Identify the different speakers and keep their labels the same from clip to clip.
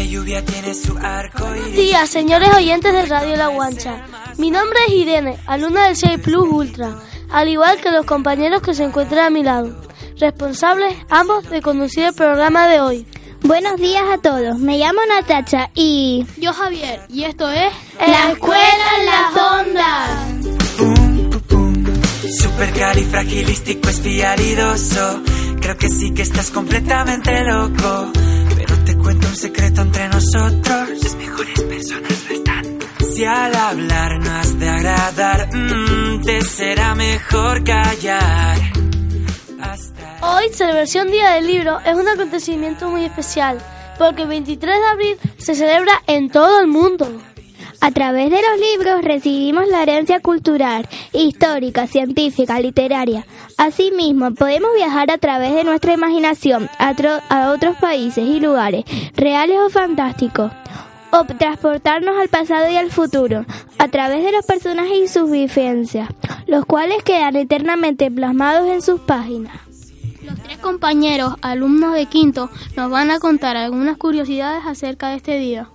Speaker 1: De lluvia tiene su arco
Speaker 2: Buenos días, señores oyentes de Radio La Guancha. Mi nombre es Irene, alumna del 6 Plus Ultra, al igual que los compañeros que se encuentran a mi lado, responsables ambos de conducir el programa de hoy.
Speaker 3: Buenos días a todos, me llamo Natacha y...
Speaker 2: Yo Javier, y esto es...
Speaker 3: La Escuela en las Ondas.
Speaker 1: Pum, pum, pum. Supercalifragilístico espialidoso. Creo que sí que estás completamente loco. Un secreto entre nosotros. Las mejores personas no están. Si al hablar no has de agradar, mm, te será mejor callar. Hasta
Speaker 2: Hoy, celebración Día del Libro, es un acontecimiento muy especial, porque el 23 de abril se celebra en todo el mundo.
Speaker 3: A través de los libros recibimos la herencia cultural, histórica, científica, literaria. Asimismo, podemos viajar a través de nuestra imaginación a, tro- a otros países y lugares, reales o fantásticos, o transportarnos al pasado y al futuro, a través de los personajes y sus vivencias, los cuales quedan eternamente plasmados en sus páginas.
Speaker 4: Los tres compañeros, alumnos de quinto, nos van a contar algunas curiosidades acerca de este día.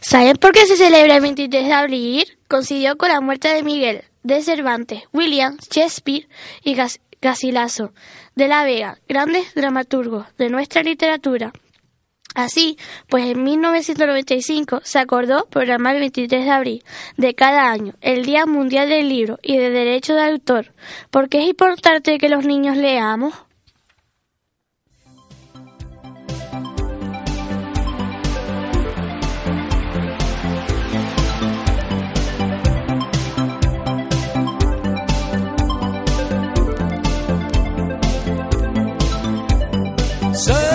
Speaker 5: ¿Saben por qué se celebra el 23 de abril? Coincidió con la muerte de Miguel de Cervantes, William Shakespeare y Garcilaso de la Vega, grandes dramaturgos de nuestra literatura. Así, pues en 1995 se acordó programar el 23 de abril de cada año, el Día Mundial del Libro y de Derecho de Autor. ¿Por qué es importante que los niños leamos? So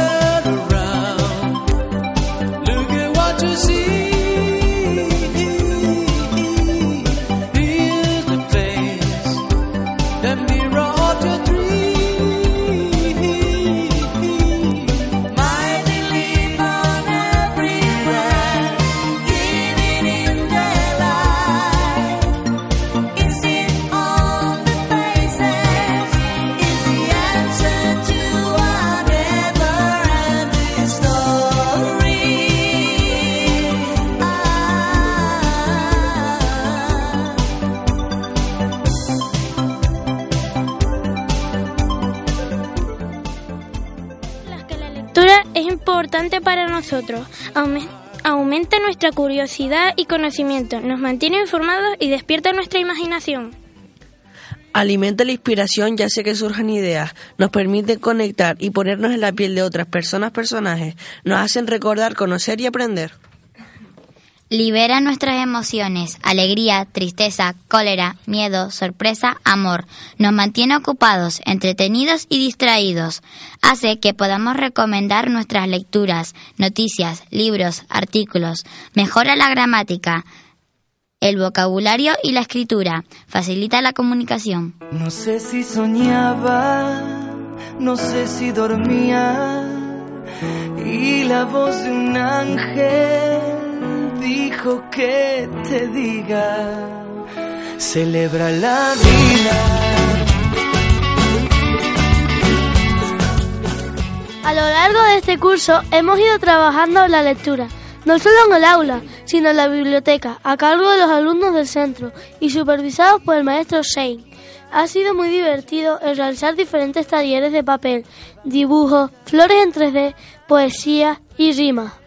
Speaker 5: importante para nosotros. Aume- aumenta nuestra curiosidad y conocimiento, nos mantiene informados y despierta nuestra imaginación.
Speaker 6: Alimenta la inspiración ya sea que surjan ideas, nos permite conectar y ponernos en la piel de otras personas, personajes, nos hacen recordar, conocer y aprender.
Speaker 7: Libera nuestras emociones, alegría, tristeza, cólera, miedo, sorpresa, amor. Nos mantiene ocupados, entretenidos y distraídos. Hace que podamos recomendar nuestras lecturas, noticias, libros, artículos. Mejora la gramática, el vocabulario y la escritura. Facilita la comunicación.
Speaker 8: No sé si soñaba, no sé si dormía. Y la voz de un ángel dijo que te diga, celebra la vida.
Speaker 2: A lo largo de este curso hemos ido trabajando la lectura, no solo en el aula, sino en la biblioteca, a cargo de los alumnos del centro y supervisados por el maestro Shane. Ha sido muy divertido el realizar diferentes talleres de papel, dibujos, flores en 3D, poesía y rima.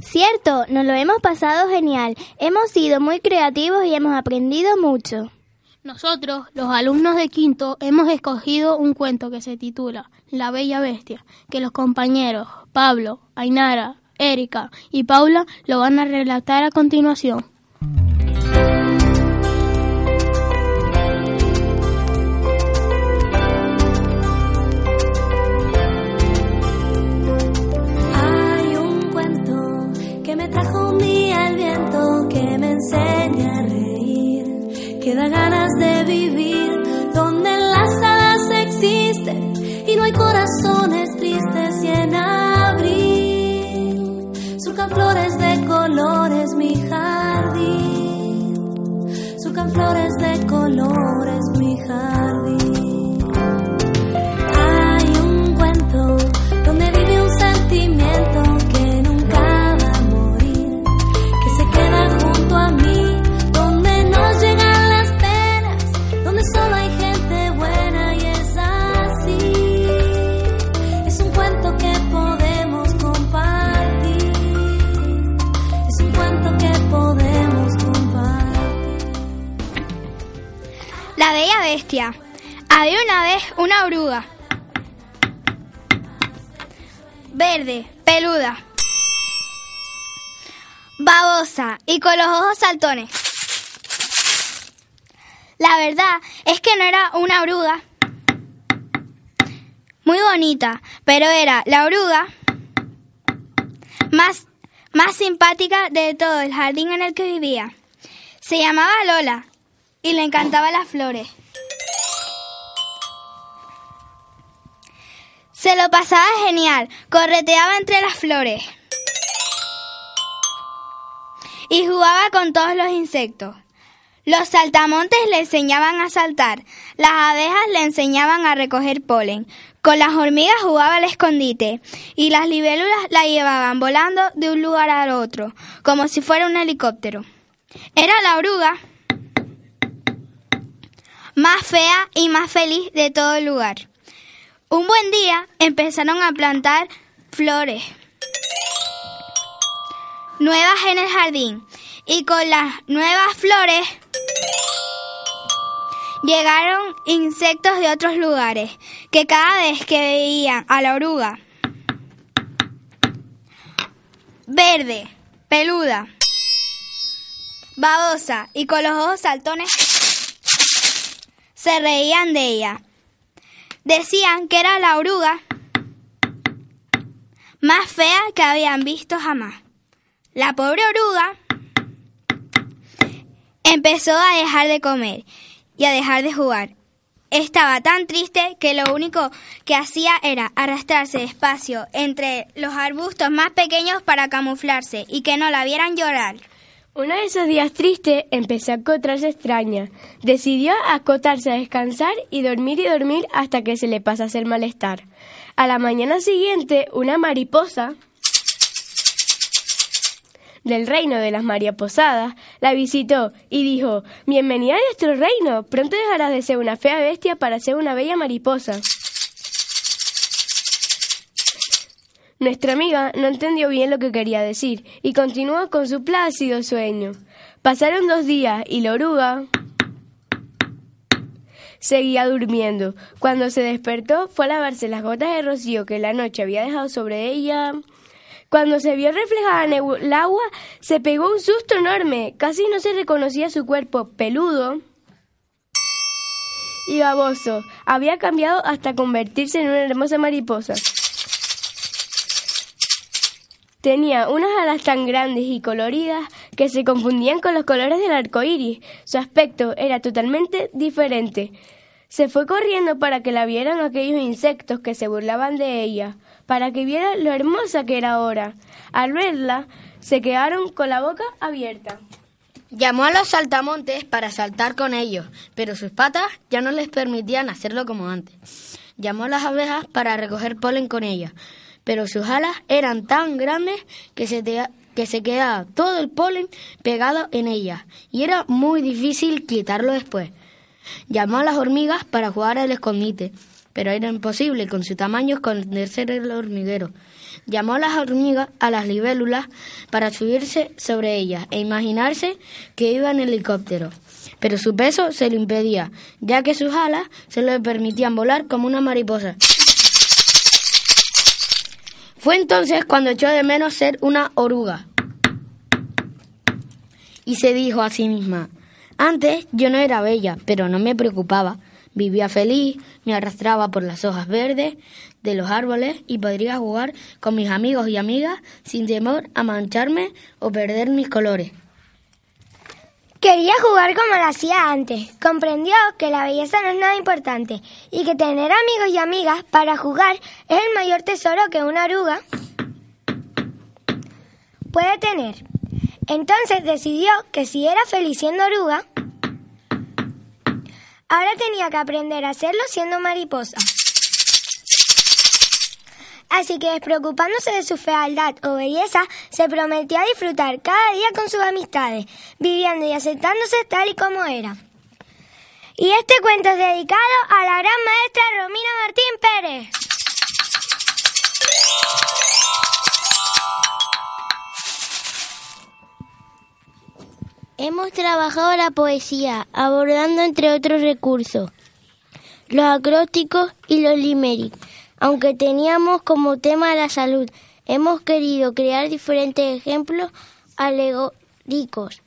Speaker 3: Cierto, nos lo hemos pasado genial. Hemos sido muy creativos y hemos aprendido mucho.
Speaker 4: Nosotros, los alumnos de quinto, hemos escogido un cuento que se titula La Bella Bestia, que los compañeros Pablo, Ainara, Erika y Paula lo van a relatar a continuación.
Speaker 9: Que da ganas de vivir donde las hadas existen y no hay corazones tristes y en abril surcan flores de colores mi jardín, surcan flores de colores
Speaker 3: Verde, peluda. Babosa y con los ojos saltones. La verdad es que no era una oruga muy bonita, pero era la oruga más, más simpática de todo el jardín en el que vivía. Se llamaba Lola y le encantaban las flores. Se lo pasaba genial, correteaba entre las flores y jugaba con todos los insectos. Los saltamontes le enseñaban a saltar, las abejas le enseñaban a recoger polen, con las hormigas jugaba al escondite y las libélulas la llevaban volando de un lugar al otro, como si fuera un helicóptero. Era la oruga más fea y más feliz de todo el lugar. Un buen día empezaron a plantar flores nuevas en el jardín y con las nuevas flores llegaron insectos de otros lugares que cada vez que veían a la oruga verde, peluda, babosa y con los ojos saltones se reían de ella. Decían que era la oruga más fea que habían visto jamás. La pobre oruga empezó a dejar de comer y a dejar de jugar. Estaba tan triste que lo único que hacía era arrastrarse despacio entre los arbustos más pequeños para camuflarse y que no la vieran llorar.
Speaker 10: Uno de esos días tristes empezó a encontrarse extraña. Decidió acotarse a descansar y dormir y dormir hasta que se le pasase el malestar. A la mañana siguiente, una mariposa del reino de las mariposadas la visitó y dijo Bienvenida a nuestro reino. Pronto dejarás de ser una fea bestia para ser una bella mariposa. Nuestra amiga no entendió bien lo que quería decir y continuó con su plácido sueño. Pasaron dos días y la oruga seguía durmiendo. Cuando se despertó fue a lavarse las gotas de rocío que la noche había dejado sobre ella Cuando se vio reflejada en el agua, se pegó un susto enorme. Casi no se reconocía su cuerpo peludo y baboso. Había cambiado hasta convertirse en una hermosa mariposa. Tenía unas alas tan grandes y coloridas que se confundían con los colores del arco iris. Su aspecto era totalmente diferente. Se fue corriendo para que la vieran aquellos insectos que se burlaban de ella, para que vieran lo hermosa que era ahora. Al verla, se quedaron con la boca abierta.
Speaker 11: Llamó a los saltamontes para saltar con ellos, pero sus patas ya no les permitían hacerlo como antes. Llamó a las abejas para recoger polen con ellas, pero sus alas eran tan grandes que se, te- que se quedaba todo el polen pegado en ellas y era muy difícil quitarlo después. Llamó a las hormigas para jugar al escondite, pero era imposible con su tamaño esconderse en el hormiguero. Llamó a las hormigas, a las libélulas, para subirse sobre ellas e imaginarse que iba en helicóptero. Pero su peso se lo impedía, ya que sus alas se le permitían volar como una mariposa. Fue entonces cuando echó de menos ser una oruga. Y se dijo a sí misma, antes yo no era bella, pero no me preocupaba. Vivía feliz, me arrastraba por las hojas verdes de los árboles y podría jugar con mis amigos y amigas sin temor a mancharme o perder mis colores.
Speaker 12: Quería jugar como lo hacía antes. Comprendió que la belleza no es nada importante y que tener amigos y amigas para jugar es el mayor tesoro que una oruga puede tener. Entonces decidió que si era feliz siendo oruga, ahora tenía que aprender a hacerlo siendo mariposa. Así que despreocupándose de su fealdad o belleza, se prometió a disfrutar cada día con sus amistades, viviendo y aceptándose tal y como era. Y este cuento es dedicado a la gran maestra Romina Martín Pérez.
Speaker 13: Hemos trabajado la poesía, abordando entre otros recursos los acrósticos y los limerick. Aunque teníamos como tema la salud, hemos querido crear diferentes ejemplos alegóricos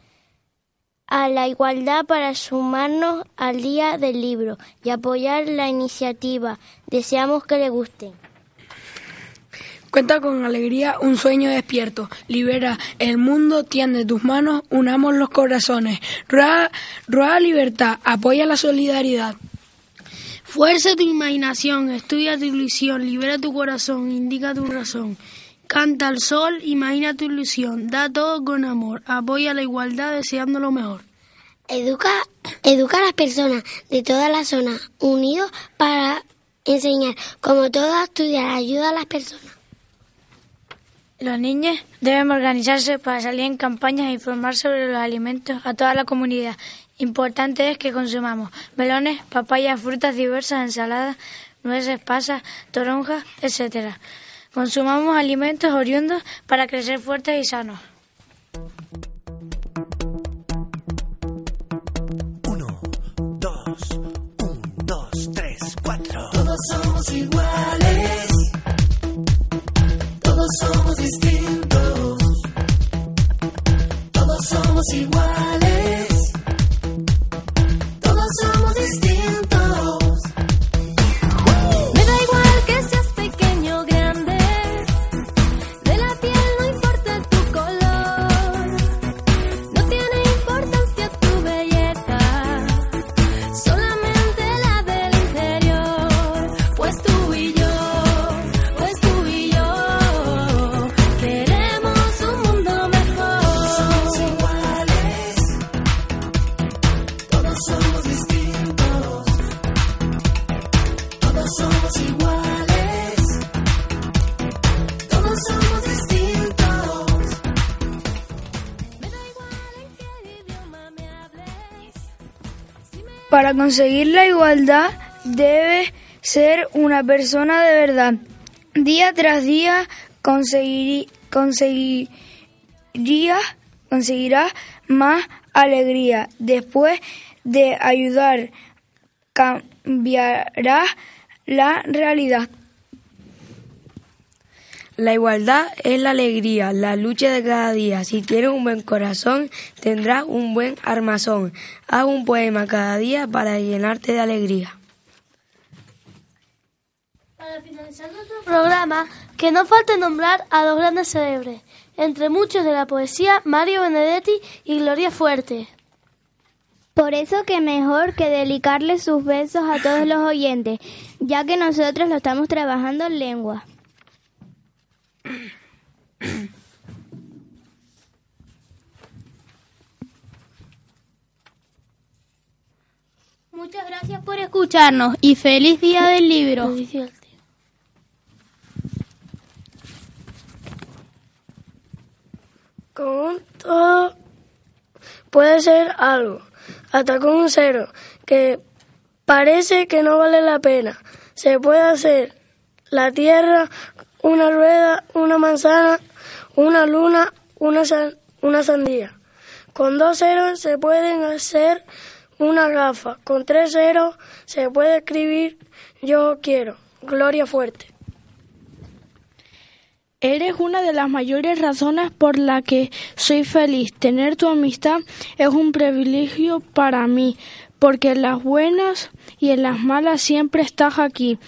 Speaker 13: a la igualdad para sumarnos al día del libro y apoyar la iniciativa. Deseamos que le gusten.
Speaker 14: Cuenta con alegría un sueño despierto. Libera el mundo, tiende tus manos, unamos los corazones. Rueda, rueda libertad, apoya la solidaridad.
Speaker 4: Fuerza tu imaginación, estudia tu ilusión, libera tu corazón, indica tu razón. Canta al sol, imagina tu ilusión, da todo con amor, apoya la igualdad deseando lo mejor.
Speaker 13: Educa, educa a las personas de toda la zona, unidos para enseñar. Como todo estudiar ayuda a las personas.
Speaker 5: Los niños deben organizarse para salir en campañas e informar sobre los alimentos a toda la comunidad. Importante es que consumamos melones, papayas, frutas diversas, ensaladas, nueces, pasas, toronjas, etc. Consumamos alimentos oriundos para crecer fuertes y sanos.
Speaker 8: Dos, un, dos, tres, cuatro. Todos somos iguales. Todos somos distintos. Todos somos iguales.
Speaker 15: Para conseguir la igualdad debe ser una persona de verdad. Día tras día conseguirí- conseguiría, conseguirás más alegría. Después de ayudar, cambiarás la realidad.
Speaker 16: La igualdad es la alegría, la lucha de cada día. Si tienes un buen corazón, tendrás un buen armazón. Haz un poema cada día para llenarte de alegría.
Speaker 2: Para finalizar nuestro programa, que no falte nombrar a dos grandes célebres, entre muchos de la poesía, Mario Benedetti y Gloria Fuerte.
Speaker 17: Por eso que mejor que dedicarle sus besos a todos los oyentes, ya que nosotros lo estamos trabajando en lengua.
Speaker 4: Muchas gracias por escucharnos y feliz día del libro.
Speaker 10: Con todo puede ser algo, hasta con un cero, que parece que no vale la pena. Se puede hacer la tierra, una rueda, una manzana, una luna, una, san- una sandía. Con dos ceros se pueden hacer una gafa. Con tres ceros se puede escribir yo quiero. Gloria fuerte.
Speaker 18: Eres una de las mayores razones por la que soy feliz. Tener tu amistad es un privilegio para mí, porque en las buenas y en las malas siempre estás aquí.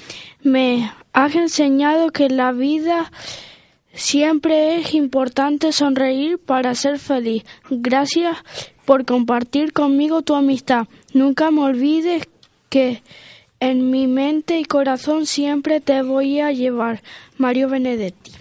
Speaker 18: Me has enseñado que la vida siempre es importante sonreír para ser feliz. Gracias por compartir conmigo tu amistad. Nunca me olvides que en mi mente y corazón siempre te voy a llevar. Mario Benedetti.